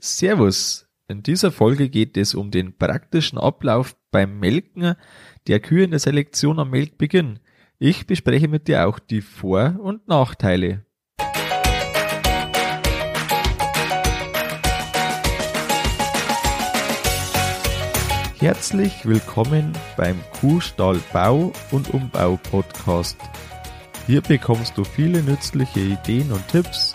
Servus. In dieser Folge geht es um den praktischen Ablauf beim Melken der Kühe in der Selektion am Melkbeginn. Ich bespreche mit dir auch die Vor- und Nachteile. Herzlich willkommen beim Kuhstall Bau und Umbau Podcast. Hier bekommst du viele nützliche Ideen und Tipps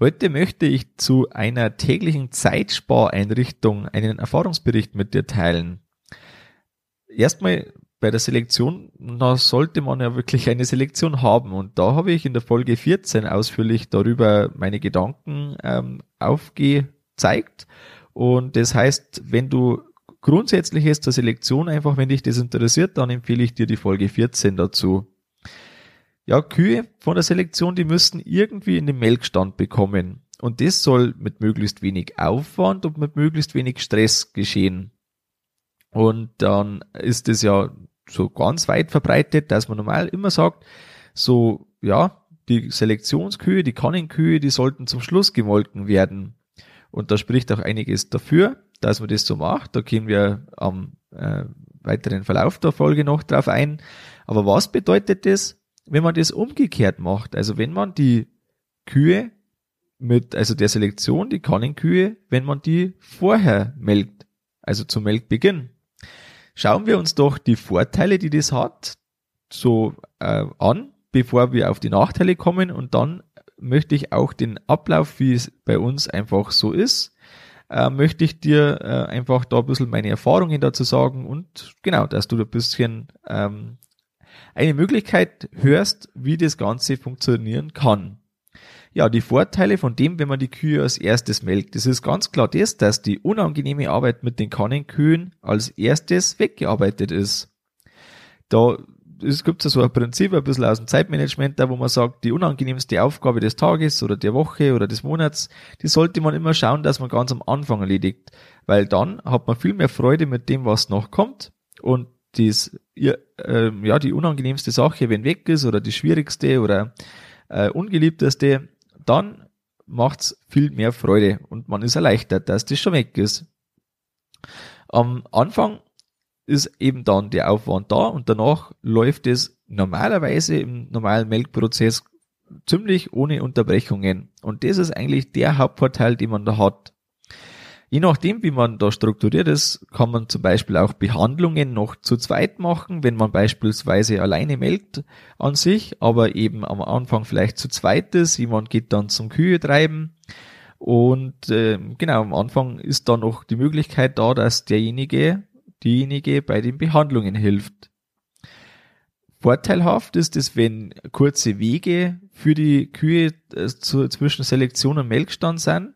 Heute möchte ich zu einer täglichen Zeitspareinrichtung einen Erfahrungsbericht mit dir teilen. Erstmal bei der Selektion, da sollte man ja wirklich eine Selektion haben. Und da habe ich in der Folge 14 ausführlich darüber meine Gedanken ähm, aufgezeigt. Und das heißt, wenn du Grundsätzliches zur Selektion einfach, wenn dich das interessiert, dann empfehle ich dir die Folge 14 dazu ja, Kühe von der Selektion, die müssten irgendwie in den Melkstand bekommen. Und das soll mit möglichst wenig Aufwand und mit möglichst wenig Stress geschehen. Und dann ist es ja so ganz weit verbreitet, dass man normal immer sagt, so, ja, die Selektionskühe, die Kannenkühe, die sollten zum Schluss gemolken werden. Und da spricht auch einiges dafür, dass man das so macht. Da gehen wir am äh, weiteren Verlauf der Folge noch drauf ein. Aber was bedeutet das? Wenn man das umgekehrt macht, also wenn man die Kühe mit, also der Selektion, die Kannenkühe, wenn man die vorher melkt, also zum Melkbeginn. Schauen wir uns doch die Vorteile, die das hat, so äh, an, bevor wir auf die Nachteile kommen und dann möchte ich auch den Ablauf, wie es bei uns einfach so ist, äh, möchte ich dir äh, einfach da ein bisschen meine Erfahrungen dazu sagen und genau, dass du ein bisschen ähm, eine Möglichkeit hörst, wie das Ganze funktionieren kann. Ja, die Vorteile von dem, wenn man die Kühe als erstes melkt, das ist ganz klar das, dass die unangenehme Arbeit mit den Kannenkühen als erstes weggearbeitet ist. Da es gibt ja so ein Prinzip, ein bisschen aus dem Zeitmanagement, da wo man sagt, die unangenehmste Aufgabe des Tages oder der Woche oder des Monats, die sollte man immer schauen, dass man ganz am Anfang erledigt, weil dann hat man viel mehr Freude mit dem, was noch kommt und das, äh, ja, die unangenehmste Sache, wenn weg ist oder die schwierigste oder äh, ungeliebteste, dann macht's viel mehr Freude und man ist erleichtert, dass das schon weg ist. Am Anfang ist eben dann der Aufwand da und danach läuft es normalerweise im normalen Melkprozess ziemlich ohne Unterbrechungen. Und das ist eigentlich der Hauptvorteil, den man da hat. Je nachdem, wie man da strukturiert ist, kann man zum Beispiel auch Behandlungen noch zu zweit machen, wenn man beispielsweise alleine melkt an sich, aber eben am Anfang vielleicht zu zweit ist. Jemand geht dann zum Kühe treiben. Und äh, genau, am Anfang ist dann noch die Möglichkeit da, dass derjenige, diejenige bei den Behandlungen hilft. Vorteilhaft ist es, wenn kurze Wege für die Kühe äh, zu, zwischen Selektion und Melkstand sind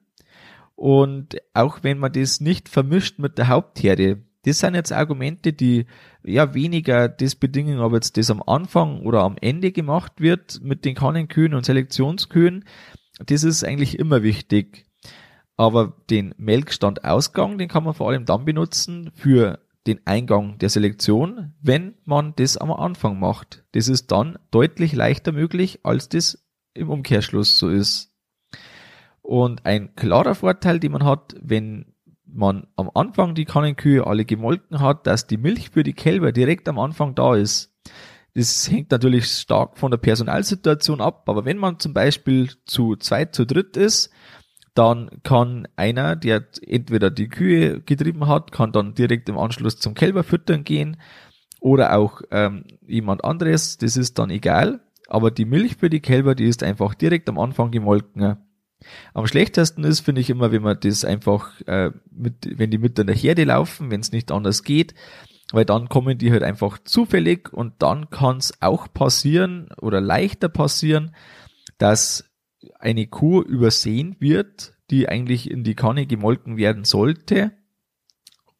und auch wenn man das nicht vermischt mit der Hauptherde, das sind jetzt Argumente, die ja weniger das bedingen, ob jetzt das am Anfang oder am Ende gemacht wird mit den Kannenkühen und Selektionskühen. Das ist eigentlich immer wichtig. Aber den Melkstandausgang, den kann man vor allem dann benutzen für den Eingang der Selektion, wenn man das am Anfang macht. Das ist dann deutlich leichter möglich, als das im Umkehrschluss so ist. Und ein klarer Vorteil, den man hat, wenn man am Anfang die Kannenkühe alle gemolken hat, dass die Milch für die Kälber direkt am Anfang da ist. Das hängt natürlich stark von der Personalsituation ab, aber wenn man zum Beispiel zu zweit, zu dritt ist, dann kann einer, der entweder die Kühe getrieben hat, kann dann direkt im Anschluss zum Kälberfüttern gehen oder auch ähm, jemand anderes, das ist dann egal. Aber die Milch für die Kälber, die ist einfach direkt am Anfang gemolken. Am schlechtesten ist, finde ich immer, wenn man das einfach, äh, mit, wenn die mit in der Herde laufen, wenn es nicht anders geht, weil dann kommen die halt einfach zufällig und dann kann es auch passieren oder leichter passieren, dass eine Kuh übersehen wird, die eigentlich in die Kanne gemolken werden sollte.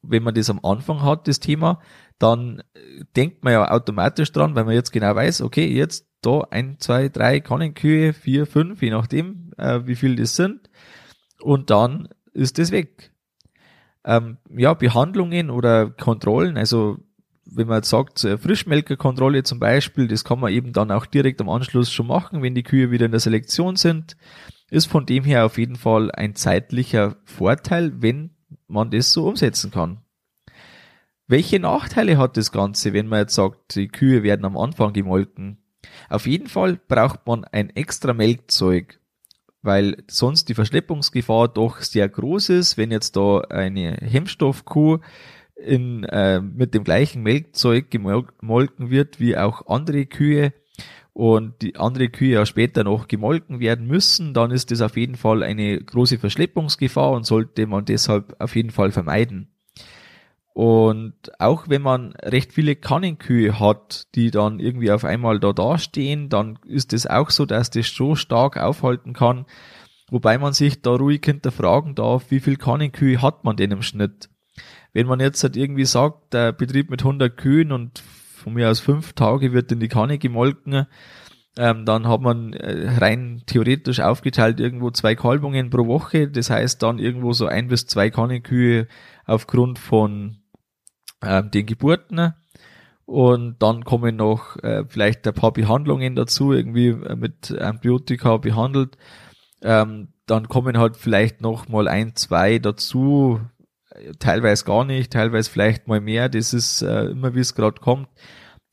Wenn man das am Anfang hat, das Thema, dann denkt man ja automatisch dran, weil man jetzt genau weiß, okay, jetzt da ein, zwei, drei Kannenkühe, vier, fünf, je nachdem, äh, wie viel das sind. Und dann ist das weg. Ähm, ja, Behandlungen oder Kontrollen, also wenn man jetzt sagt, Frischmelkerkontrolle zum Beispiel, das kann man eben dann auch direkt am Anschluss schon machen, wenn die Kühe wieder in der Selektion sind, ist von dem her auf jeden Fall ein zeitlicher Vorteil, wenn man das so umsetzen kann. Welche Nachteile hat das Ganze, wenn man jetzt sagt, die Kühe werden am Anfang gemolken? Auf jeden Fall braucht man ein extra Melkzeug, weil sonst die Verschleppungsgefahr doch sehr groß ist, wenn jetzt da eine Hemmstoffkuh in, äh, mit dem gleichen Melkzeug gemolken wird wie auch andere Kühe und die andere Kühe ja später noch gemolken werden müssen, dann ist das auf jeden Fall eine große Verschleppungsgefahr und sollte man deshalb auf jeden Fall vermeiden. Und auch wenn man recht viele Kannenkühe hat, die dann irgendwie auf einmal da dastehen, dann ist es auch so, dass das so stark aufhalten kann, wobei man sich da ruhig hinterfragen darf, wie viel Kannenkühe hat man denn im Schnitt? Wenn man jetzt halt irgendwie sagt, der Betrieb mit 100 Kühen und von mir aus fünf Tage wird in die Kanne gemolken, ähm, dann hat man äh, rein theoretisch aufgeteilt irgendwo zwei Kalbungen pro Woche. Das heißt dann irgendwo so ein bis zwei Kannekühe aufgrund von ähm, den Geburten. Und dann kommen noch äh, vielleicht ein paar Behandlungen dazu, irgendwie äh, mit Antibiotika behandelt. Ähm, dann kommen halt vielleicht noch mal ein, zwei dazu, teilweise gar nicht, teilweise vielleicht mal mehr, das ist äh, immer wie es gerade kommt.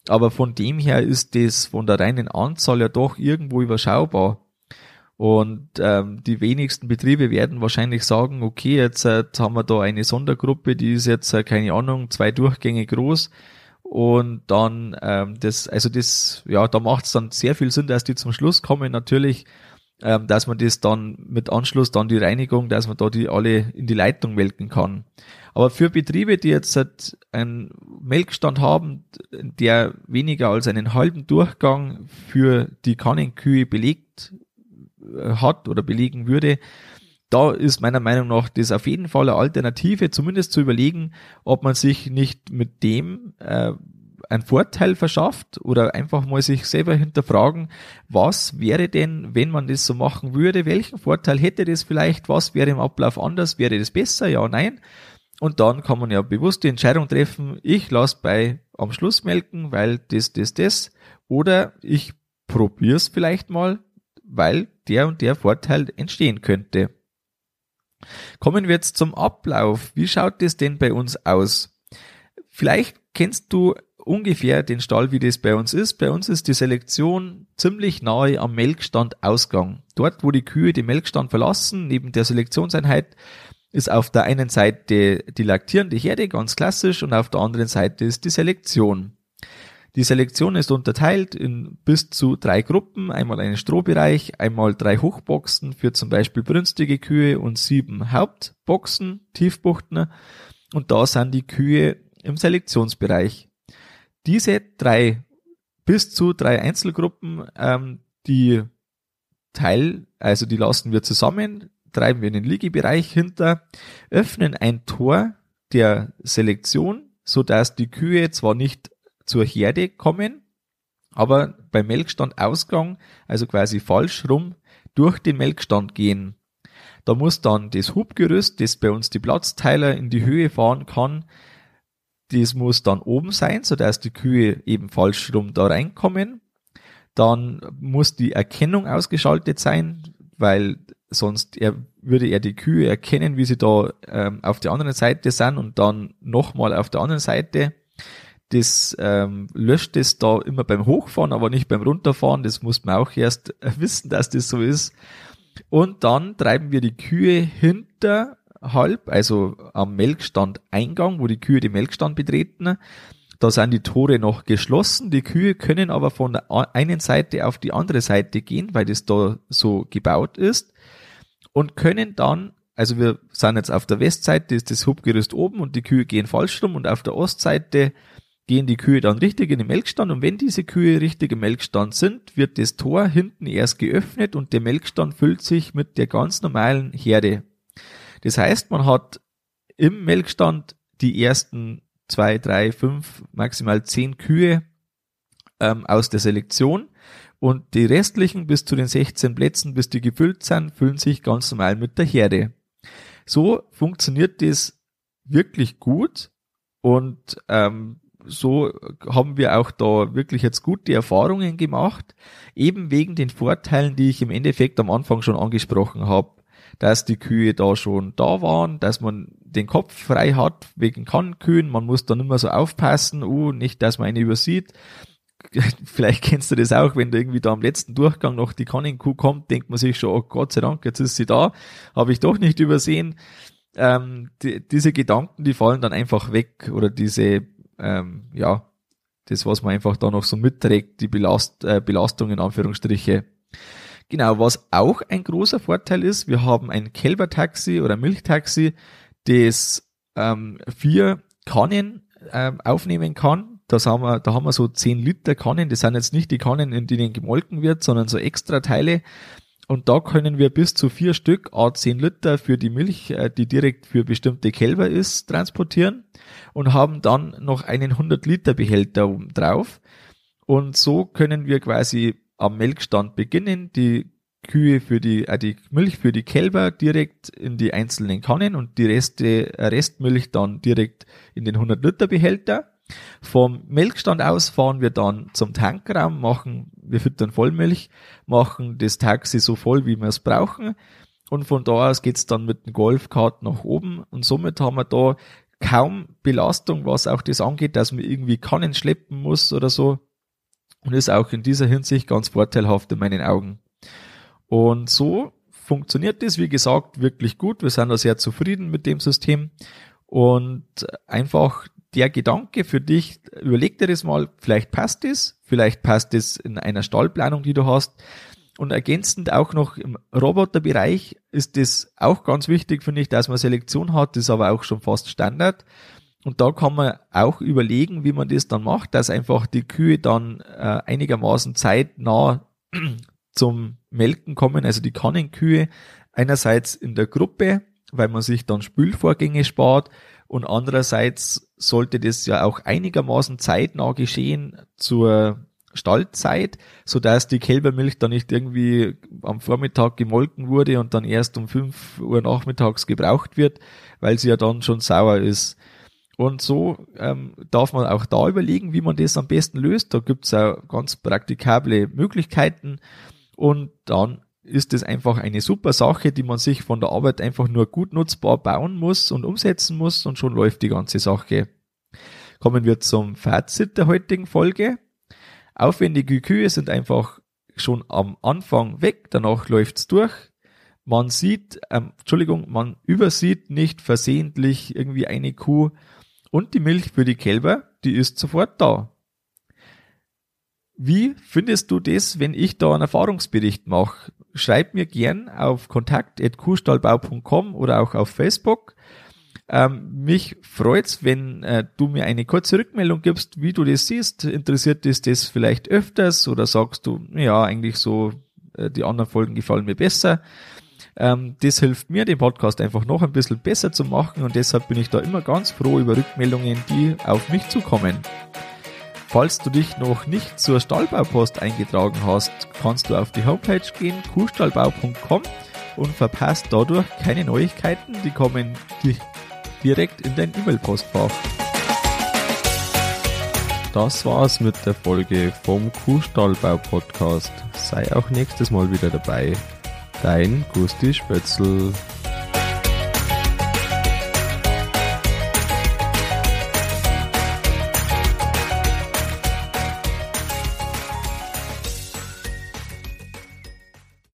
Aber von dem her ist das von der reinen Anzahl ja doch irgendwo überschaubar. Und ähm, die wenigsten Betriebe werden wahrscheinlich sagen, okay, jetzt, äh, haben wir da eine Sondergruppe, die ist jetzt, äh, keine Ahnung, zwei Durchgänge groß. Und dann, ähm, das, also das, ja, da macht es dann sehr viel Sinn, dass die zum Schluss kommen. Natürlich ähm, dass man das dann mit Anschluss dann die Reinigung, dass man da die alle in die Leitung melken kann. Aber für Betriebe, die jetzt halt einen Melkstand haben, der weniger als einen halben Durchgang für die Kannenkühe belegt hat oder belegen würde, da ist meiner Meinung nach das auf jeden Fall eine Alternative, zumindest zu überlegen, ob man sich nicht mit dem äh, einen Vorteil verschafft oder einfach mal sich selber hinterfragen, was wäre denn, wenn man das so machen würde, welchen Vorteil hätte das vielleicht, was wäre im Ablauf anders, wäre das besser, ja, nein. Und dann kann man ja bewusst die Entscheidung treffen, ich lasse bei am Schluss melken, weil das, das, das, oder ich probiere es vielleicht mal, weil der und der Vorteil entstehen könnte. Kommen wir jetzt zum Ablauf. Wie schaut das denn bei uns aus? Vielleicht kennst du ungefähr den Stall, wie das bei uns ist. Bei uns ist die Selektion ziemlich nahe am Melkstand Ausgang. Dort, wo die Kühe den Melkstand verlassen, neben der Selektionseinheit, ist auf der einen Seite die laktierende Herde, ganz klassisch, und auf der anderen Seite ist die Selektion. Die Selektion ist unterteilt in bis zu drei Gruppen, einmal einen Strohbereich, einmal drei Hochboxen für zum Beispiel brünstige Kühe und sieben Hauptboxen, Tiefbuchten, und da sind die Kühe im Selektionsbereich. Diese drei bis zu drei Einzelgruppen, ähm, die Teil, also die lassen wir zusammen, treiben wir in den Liegebereich hinter, öffnen ein Tor der Selektion, so dass die Kühe zwar nicht zur Herde kommen, aber beim Melkstandausgang, also quasi falsch rum, durch den Melkstand gehen. Da muss dann das Hubgerüst, das bei uns die Platzteiler in die Höhe fahren kann, das muss dann oben sein, so dass die Kühe eben falsch rum da reinkommen. Dann muss die Erkennung ausgeschaltet sein, weil sonst er, würde er die Kühe erkennen, wie sie da ähm, auf der anderen Seite sind und dann nochmal auf der anderen Seite. Das ähm, löscht es da immer beim Hochfahren, aber nicht beim Runterfahren. Das muss man auch erst wissen, dass das so ist. Und dann treiben wir die Kühe hinter halb, also am Melkstand Eingang, wo die Kühe den Melkstand betreten. Da sind die Tore noch geschlossen. Die Kühe können aber von der einen Seite auf die andere Seite gehen, weil das da so gebaut ist und können dann, also wir sind jetzt auf der Westseite, ist das Hubgerüst oben und die Kühe gehen falsch rum und auf der Ostseite gehen die Kühe dann richtig in den Melkstand und wenn diese Kühe richtig im Melkstand sind, wird das Tor hinten erst geöffnet und der Melkstand füllt sich mit der ganz normalen Herde das heißt, man hat im Melkstand die ersten zwei, drei, fünf, maximal zehn Kühe ähm, aus der Selektion und die restlichen bis zu den 16 Plätzen, bis die gefüllt sind, füllen sich ganz normal mit der Herde. So funktioniert das wirklich gut und ähm, so haben wir auch da wirklich jetzt gute Erfahrungen gemacht, eben wegen den Vorteilen, die ich im Endeffekt am Anfang schon angesprochen habe, dass die Kühe da schon da waren, dass man den Kopf frei hat wegen Kannkühen, man muss dann immer so aufpassen, uh, nicht, dass man eine übersieht. Vielleicht kennst du das auch, wenn du irgendwie da am letzten Durchgang noch die Kannenkuh kommt, denkt man sich schon, oh Gott sei Dank, jetzt ist sie da, habe ich doch nicht übersehen. Ähm, die, diese Gedanken, die fallen dann einfach weg oder diese ähm, ja, das, was man einfach da noch so mitträgt, die Belast, äh, Belastung in Anführungsstriche. Genau, was auch ein großer Vorteil ist, wir haben ein Kälbertaxi oder Milchtaxi, das ähm, vier Kannen ähm, aufnehmen kann. Das haben wir, da haben wir so zehn Liter Kannen. Das sind jetzt nicht die Kannen, in denen gemolken wird, sondern so extra Teile. Und da können wir bis zu vier Stück, a 10 Liter für die Milch, äh, die direkt für bestimmte Kälber ist, transportieren und haben dann noch einen 100 Liter Behälter oben drauf. Und so können wir quasi am Melkstand beginnen, die Kühe für die, äh, die Milch für die Kälber direkt in die einzelnen Kannen und die Reste, äh, Restmilch dann direkt in den 100 Liter Behälter. Vom Melkstand aus fahren wir dann zum Tankraum, machen, wir füttern Vollmilch, machen das Taxi so voll, wie wir es brauchen. Und von da aus geht's dann mit dem Golfkart nach oben. Und somit haben wir da kaum Belastung, was auch das angeht, dass man irgendwie Kannen schleppen muss oder so. Und ist auch in dieser Hinsicht ganz vorteilhaft in meinen Augen. Und so funktioniert das, wie gesagt, wirklich gut. Wir sind da sehr zufrieden mit dem System. Und einfach der Gedanke für dich, überleg dir das mal, vielleicht passt es, vielleicht passt es in einer Stallplanung, die du hast. Und ergänzend auch noch im Roboterbereich ist das auch ganz wichtig, finde ich, dass man Selektion hat, das ist aber auch schon fast Standard. Und da kann man auch überlegen, wie man das dann macht, dass einfach die Kühe dann äh, einigermaßen zeitnah zum Melken kommen, also die Kannenkühe einerseits in der Gruppe, weil man sich dann Spülvorgänge spart und andererseits sollte das ja auch einigermaßen zeitnah geschehen zur Stallzeit, so dass die Kälbermilch dann nicht irgendwie am Vormittag gemolken wurde und dann erst um 5 Uhr nachmittags gebraucht wird, weil sie ja dann schon sauer ist. Und so ähm, darf man auch da überlegen, wie man das am besten löst. Da gibt's auch ganz praktikable Möglichkeiten. Und dann ist es einfach eine super Sache, die man sich von der Arbeit einfach nur gut nutzbar bauen muss und umsetzen muss und schon läuft die ganze Sache. Kommen wir zum Fazit der heutigen Folge. Aufwendige Kühe sind einfach schon am Anfang weg, danach läuft's durch. Man sieht, ähm, Entschuldigung, man übersieht nicht versehentlich irgendwie eine Kuh und die Milch für die Kälber, die ist sofort da. Wie findest du das, wenn ich da einen Erfahrungsbericht mache? Schreib mir gern auf kontakt.kuhstallbau.com oder auch auf Facebook. Ähm, mich freut's, wenn äh, du mir eine kurze Rückmeldung gibst, wie du das siehst. Interessiert dich das vielleicht öfters oder sagst du, ja, eigentlich so, äh, die anderen Folgen gefallen mir besser. Ähm, das hilft mir, den Podcast einfach noch ein bisschen besser zu machen und deshalb bin ich da immer ganz froh über Rückmeldungen, die auf mich zukommen. Falls du dich noch nicht zur Stallbaupost eingetragen hast, kannst du auf die Homepage gehen, kuhstallbau.com und verpasst dadurch keine Neuigkeiten, die kommen direkt in dein E-Mail-Postfach. Das war's mit der Folge vom Kuhstallbau Podcast. Sei auch nächstes Mal wieder dabei. Dein Gusti Spötzl.